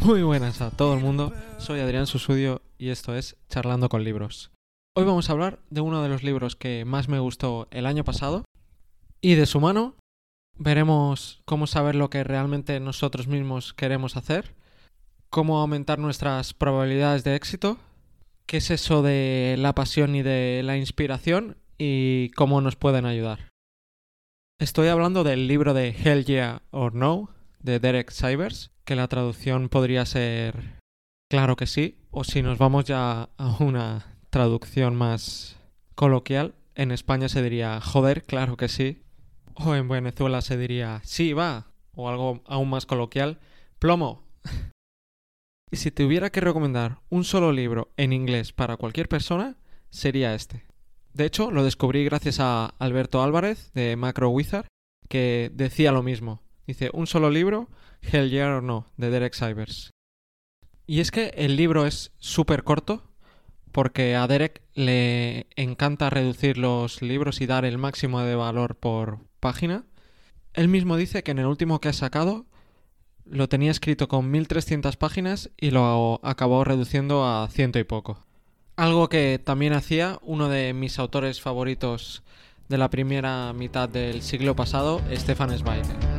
Muy buenas a todo el mundo, soy Adrián Susudio y esto es Charlando con Libros. Hoy vamos a hablar de uno de los libros que más me gustó el año pasado y de su mano veremos cómo saber lo que realmente nosotros mismos queremos hacer, cómo aumentar nuestras probabilidades de éxito, qué es eso de la pasión y de la inspiración y cómo nos pueden ayudar. Estoy hablando del libro de Hell Yeah or No de Derek Sivers, que la traducción podría ser claro que sí, o si nos vamos ya a una traducción más coloquial, en España se diría joder, claro que sí, o en Venezuela se diría sí, va, o algo aún más coloquial, plomo. y si tuviera que recomendar un solo libro en inglés para cualquier persona, sería este. De hecho, lo descubrí gracias a Alberto Álvarez de Macro Wizard, que decía lo mismo. Dice, un solo libro, Hell Yeah or No, de Derek Sivers. Y es que el libro es súper corto, porque a Derek le encanta reducir los libros y dar el máximo de valor por página. Él mismo dice que en el último que ha sacado lo tenía escrito con 1300 páginas y lo acabó reduciendo a ciento y poco. Algo que también hacía uno de mis autores favoritos de la primera mitad del siglo pasado, Stefan Zweig.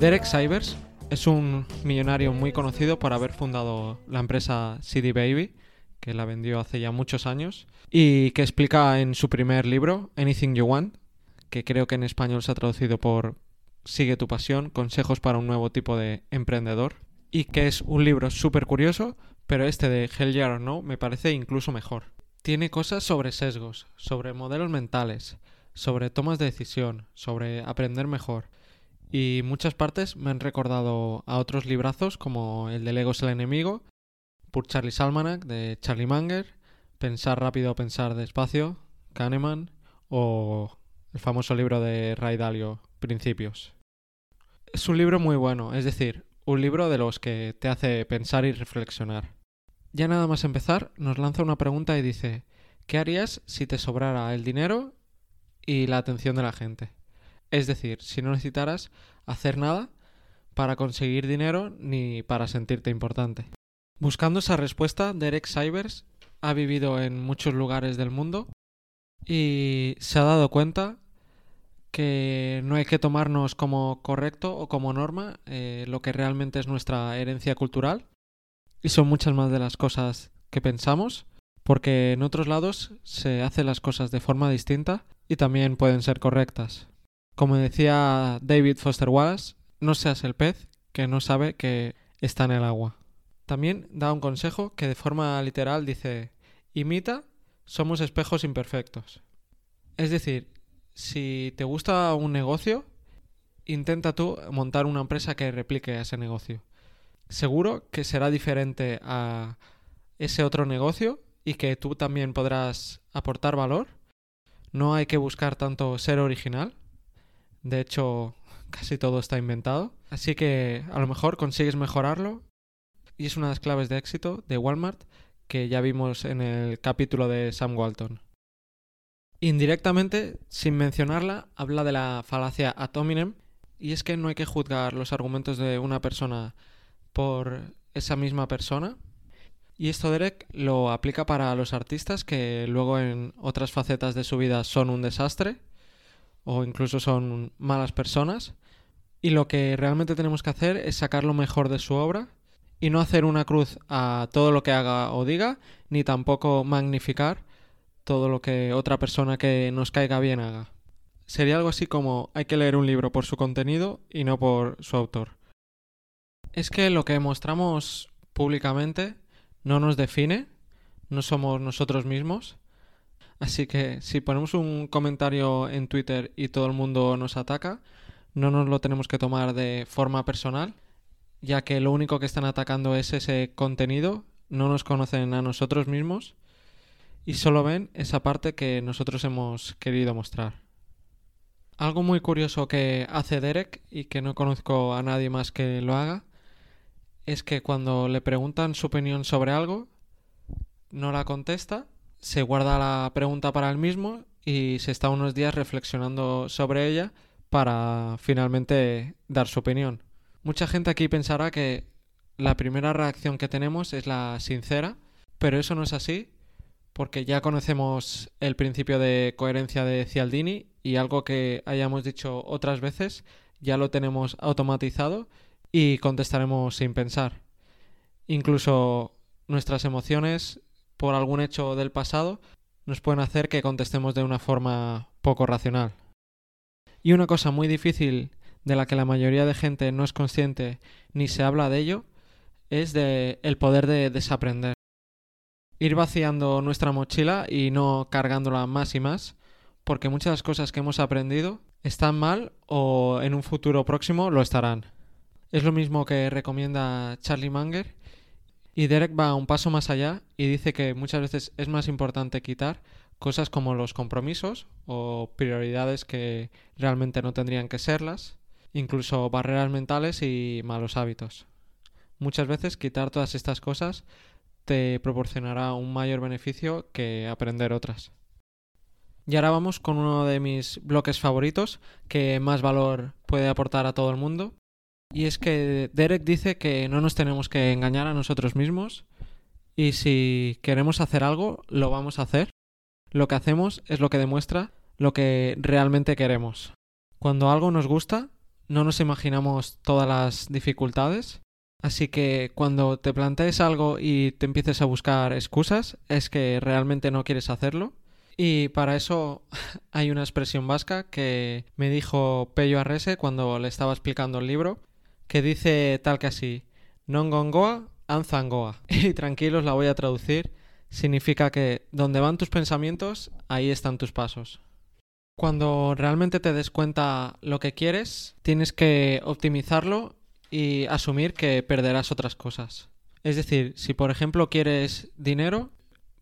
Derek Sivers es un millonario muy conocido por haber fundado la empresa CD Baby, que la vendió hace ya muchos años, y que explica en su primer libro, Anything You Want, que creo que en español se ha traducido por Sigue tu pasión, consejos para un nuevo tipo de emprendedor, y que es un libro súper curioso, pero este de Hell Yeah or No me parece incluso mejor. Tiene cosas sobre sesgos, sobre modelos mentales, sobre tomas de decisión, sobre aprender mejor. Y muchas partes me han recordado a otros librazos como el de Lego es el enemigo por Charlie Salmanac de Charlie Manger, Pensar rápido, pensar despacio, Kahneman o el famoso libro de Ray Dalio, Principios. Es un libro muy bueno, es decir, un libro de los que te hace pensar y reflexionar. Ya nada más empezar, nos lanza una pregunta y dice, ¿qué harías si te sobrara el dinero y la atención de la gente? Es decir, si no necesitaras hacer nada para conseguir dinero ni para sentirte importante. Buscando esa respuesta, Derek Sivers ha vivido en muchos lugares del mundo y se ha dado cuenta que no hay que tomarnos como correcto o como norma eh, lo que realmente es nuestra herencia cultural y son muchas más de las cosas que pensamos porque en otros lados se hacen las cosas de forma distinta y también pueden ser correctas. Como decía David Foster Wallace, no seas el pez que no sabe que está en el agua. También da un consejo que de forma literal dice, imita, somos espejos imperfectos. Es decir, si te gusta un negocio, intenta tú montar una empresa que replique ese negocio. Seguro que será diferente a ese otro negocio y que tú también podrás aportar valor. No hay que buscar tanto ser original. De hecho, casi todo está inventado. Así que a lo mejor consigues mejorarlo y es una de las claves de éxito de Walmart que ya vimos en el capítulo de Sam Walton. Indirectamente, sin mencionarla, habla de la falacia ad hominem y es que no hay que juzgar los argumentos de una persona por esa misma persona. Y esto Derek lo aplica para los artistas que luego en otras facetas de su vida son un desastre o incluso son malas personas. Y lo que realmente tenemos que hacer es sacar lo mejor de su obra y no hacer una cruz a todo lo que haga o diga, ni tampoco magnificar todo lo que otra persona que nos caiga bien haga. Sería algo así como hay que leer un libro por su contenido y no por su autor. Es que lo que mostramos públicamente no nos define, no somos nosotros mismos. Así que si ponemos un comentario en Twitter y todo el mundo nos ataca, no nos lo tenemos que tomar de forma personal ya que lo único que están atacando es ese contenido, no nos conocen a nosotros mismos y solo ven esa parte que nosotros hemos querido mostrar. Algo muy curioso que hace Derek y que no conozco a nadie más que lo haga es que cuando le preguntan su opinión sobre algo, no la contesta, se guarda la pregunta para él mismo y se está unos días reflexionando sobre ella para finalmente dar su opinión. Mucha gente aquí pensará que la primera reacción que tenemos es la sincera, pero eso no es así porque ya conocemos el principio de coherencia de Cialdini y algo que hayamos dicho otras veces ya lo tenemos automatizado y contestaremos sin pensar. Incluso nuestras emociones por algún hecho del pasado nos pueden hacer que contestemos de una forma poco racional. Y una cosa muy difícil de la que la mayoría de gente no es consciente ni se habla de ello es de el poder de desaprender. Ir vaciando nuestra mochila y no cargándola más y más, porque muchas de las cosas que hemos aprendido están mal o en un futuro próximo lo estarán. Es lo mismo que recomienda Charlie Munger y Derek va un paso más allá y dice que muchas veces es más importante quitar cosas como los compromisos o prioridades que realmente no tendrían que serlas, incluso barreras mentales y malos hábitos. Muchas veces quitar todas estas cosas te proporcionará un mayor beneficio que aprender otras. Y ahora vamos con uno de mis bloques favoritos que más valor puede aportar a todo el mundo. Y es que Derek dice que no nos tenemos que engañar a nosotros mismos y si queremos hacer algo, lo vamos a hacer. Lo que hacemos es lo que demuestra lo que realmente queremos. Cuando algo nos gusta, no nos imaginamos todas las dificultades. Así que cuando te plantees algo y te empieces a buscar excusas, es que realmente no quieres hacerlo y para eso hay una expresión vasca que me dijo Pello Arrese cuando le estaba explicando el libro, que dice tal que así, non gongoa, anzangoa. Y tranquilos, la voy a traducir. Significa que donde van tus pensamientos, ahí están tus pasos. Cuando realmente te des cuenta lo que quieres, tienes que optimizarlo y asumir que perderás otras cosas. Es decir, si por ejemplo quieres dinero,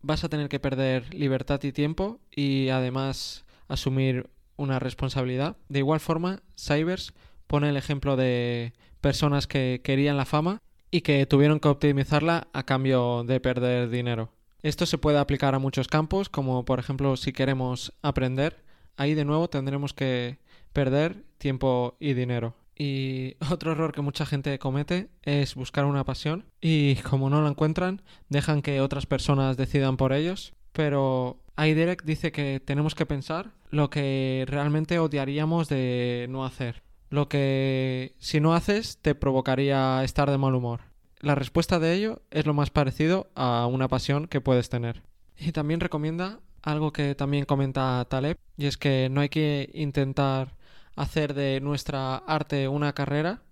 vas a tener que perder libertad y tiempo y además asumir una responsabilidad. De igual forma, Cybers pone el ejemplo de personas que querían la fama y que tuvieron que optimizarla a cambio de perder dinero. Esto se puede aplicar a muchos campos, como por ejemplo si queremos aprender, ahí de nuevo tendremos que perder tiempo y dinero. Y otro error que mucha gente comete es buscar una pasión y como no la encuentran, dejan que otras personas decidan por ellos. Pero Aiderek dice que tenemos que pensar lo que realmente odiaríamos de no hacer. Lo que si no haces te provocaría estar de mal humor. La respuesta de ello es lo más parecido a una pasión que puedes tener. Y también recomienda algo que también comenta Taleb, y es que no hay que intentar hacer de nuestra arte una carrera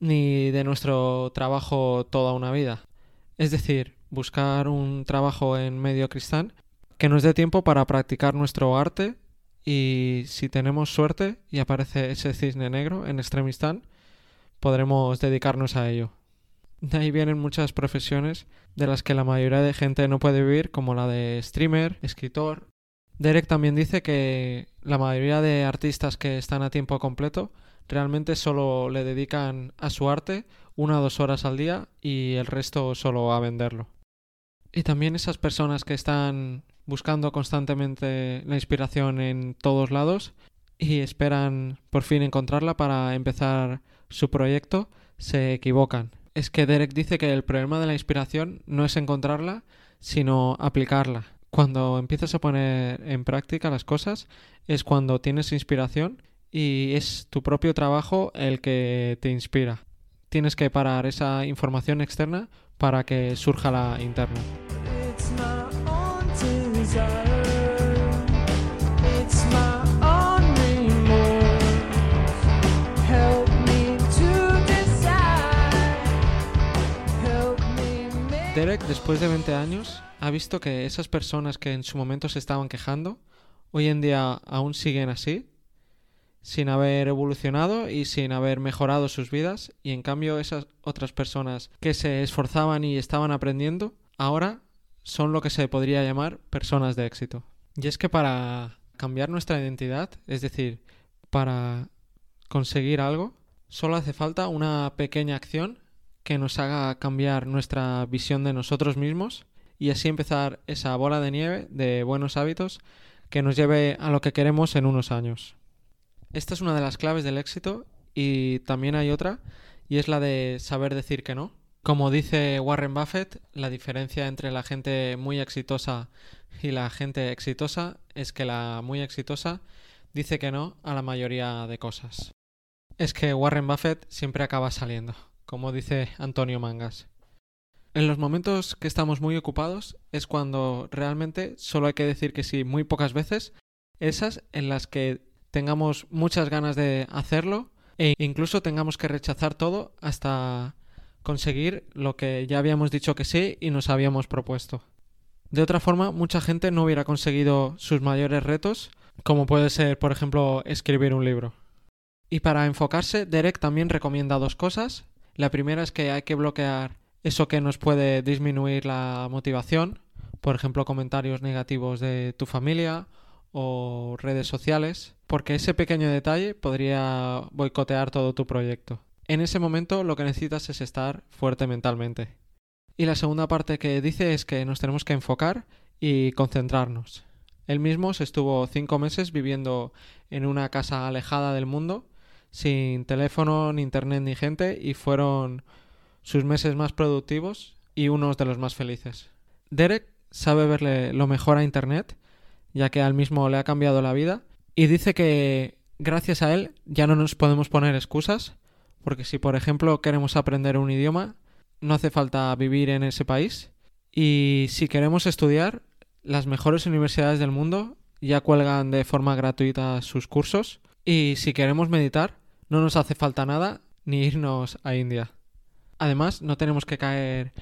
ni de nuestro trabajo toda una vida. Es decir, buscar un trabajo en medio cristán que nos dé tiempo para practicar nuestro arte y si tenemos suerte y aparece ese cisne negro en Extremistán, podremos dedicarnos a ello. De ahí vienen muchas profesiones de las que la mayoría de gente no puede vivir, como la de streamer, escritor, Derek también dice que la mayoría de artistas que están a tiempo completo realmente solo le dedican a su arte una o dos horas al día y el resto solo a venderlo. Y también esas personas que están buscando constantemente la inspiración en todos lados y esperan por fin encontrarla para empezar su proyecto, se equivocan. Es que Derek dice que el problema de la inspiración no es encontrarla, sino aplicarla cuando empiezas a poner en práctica las cosas es cuando tienes inspiración y es tu propio trabajo el que te inspira. Tienes que parar esa información externa para que surja la interna. Derek, después de 20 años, ha visto que esas personas que en su momento se estaban quejando, hoy en día aún siguen así, sin haber evolucionado y sin haber mejorado sus vidas, y en cambio esas otras personas que se esforzaban y estaban aprendiendo, ahora son lo que se podría llamar personas de éxito. Y es que para cambiar nuestra identidad, es decir, para conseguir algo, solo hace falta una pequeña acción que nos haga cambiar nuestra visión de nosotros mismos y así empezar esa bola de nieve de buenos hábitos que nos lleve a lo que queremos en unos años. Esta es una de las claves del éxito y también hay otra y es la de saber decir que no. Como dice Warren Buffett, la diferencia entre la gente muy exitosa y la gente exitosa es que la muy exitosa dice que no a la mayoría de cosas. Es que Warren Buffett siempre acaba saliendo, como dice Antonio Mangas. En los momentos que estamos muy ocupados es cuando realmente solo hay que decir que sí muy pocas veces, esas en las que tengamos muchas ganas de hacerlo e incluso tengamos que rechazar todo hasta conseguir lo que ya habíamos dicho que sí y nos habíamos propuesto. De otra forma, mucha gente no hubiera conseguido sus mayores retos, como puede ser, por ejemplo, escribir un libro. Y para enfocarse, Derek también recomienda dos cosas. La primera es que hay que bloquear eso que nos puede disminuir la motivación, por ejemplo, comentarios negativos de tu familia o redes sociales, porque ese pequeño detalle podría boicotear todo tu proyecto. En ese momento lo que necesitas es estar fuerte mentalmente. Y la segunda parte que dice es que nos tenemos que enfocar y concentrarnos. Él mismo se estuvo cinco meses viviendo en una casa alejada del mundo, sin teléfono, ni internet, ni gente, y fueron sus meses más productivos y unos de los más felices. Derek sabe verle lo mejor a internet, ya que al mismo le ha cambiado la vida, y dice que gracias a él ya no nos podemos poner excusas, porque si por ejemplo queremos aprender un idioma, no hace falta vivir en ese país. Y si queremos estudiar, las mejores universidades del mundo ya cuelgan de forma gratuita sus cursos. Y si queremos meditar, no nos hace falta nada ni irnos a India. Además, no tenemos que caer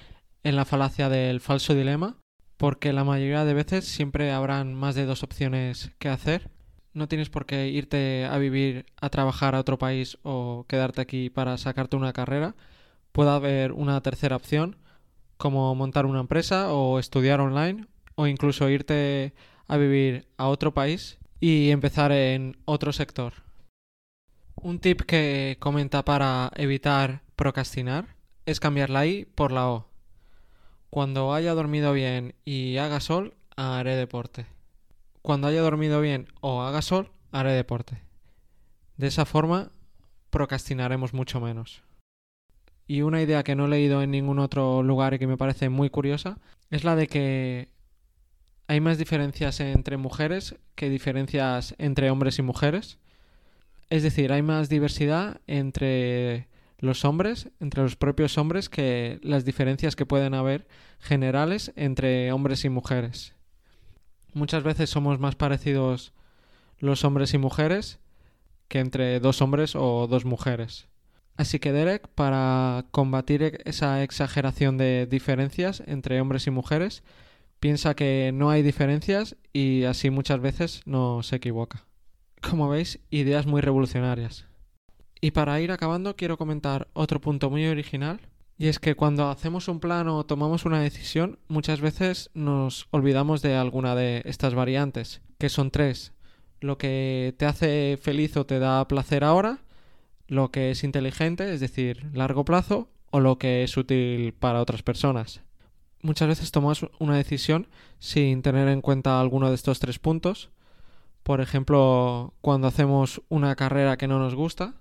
en la falacia del falso dilema, porque la mayoría de veces siempre habrán más de dos opciones que hacer no tienes por qué irte a vivir, a trabajar a otro país o quedarte aquí para sacarte una carrera. Puede haber una tercera opción, como montar una empresa o estudiar online o incluso irte a vivir a otro país y empezar en otro sector. Un tip que comenta para evitar procrastinar es cambiar la I por la O. Cuando haya dormido bien y haga sol, haré deporte cuando haya dormido bien o haga sol, haré deporte. De esa forma, procrastinaremos mucho menos. Y una idea que no he leído en ningún otro lugar y que me parece muy curiosa es la de que hay más diferencias entre mujeres que diferencias entre hombres y mujeres. Es decir, hay más diversidad entre los hombres, entre los propios hombres, que las diferencias que pueden haber generales entre hombres y mujeres muchas veces somos más parecidos los hombres y mujeres que entre dos hombres o dos mujeres. Así que Derek, para combatir esa exageración de diferencias entre hombres y mujeres, piensa que no hay diferencias y así muchas veces no se equivoca. Como veis, ideas muy revolucionarias. Y para ir acabando quiero comentar otro punto muy original y es que cuando hacemos un plan o tomamos una decisión, muchas veces nos olvidamos de alguna de estas variantes, que son tres. Lo que te hace feliz o te da placer ahora, lo que es inteligente, es decir, largo plazo, o lo que es útil para otras personas. Muchas veces tomamos una decisión sin tener en cuenta alguno de estos tres puntos. Por ejemplo, cuando hacemos una carrera que no nos gusta,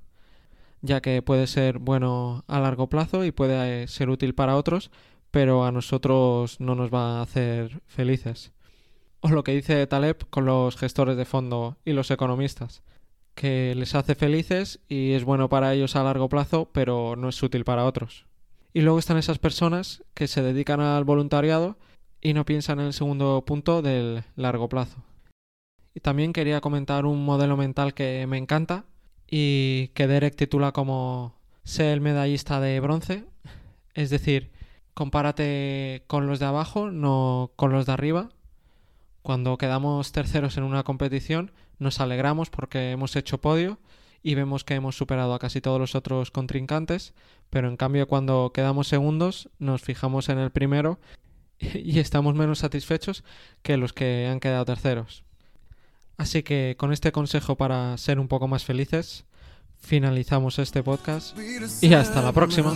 ya que puede ser bueno a largo plazo y puede eh, ser útil para otros, pero a nosotros no nos va a hacer felices. O lo que dice Taleb con los gestores de fondo y los economistas, que les hace felices y es bueno para ellos a largo plazo, pero no es útil para otros. Y luego están esas personas que se dedican al voluntariado y no piensan en el segundo punto del largo plazo. Y también quería comentar un modelo mental que me encanta, y que Derek titula como ser el medallista de bronce. Es decir, compárate con los de abajo, no con los de arriba. Cuando quedamos terceros en una competición, nos alegramos porque hemos hecho podio y vemos que hemos superado a casi todos los otros contrincantes, pero en cambio cuando quedamos segundos nos fijamos en el primero y estamos menos satisfechos que los que han quedado terceros. Así que con este consejo para ser un poco más felices, finalizamos este podcast y hasta la próxima.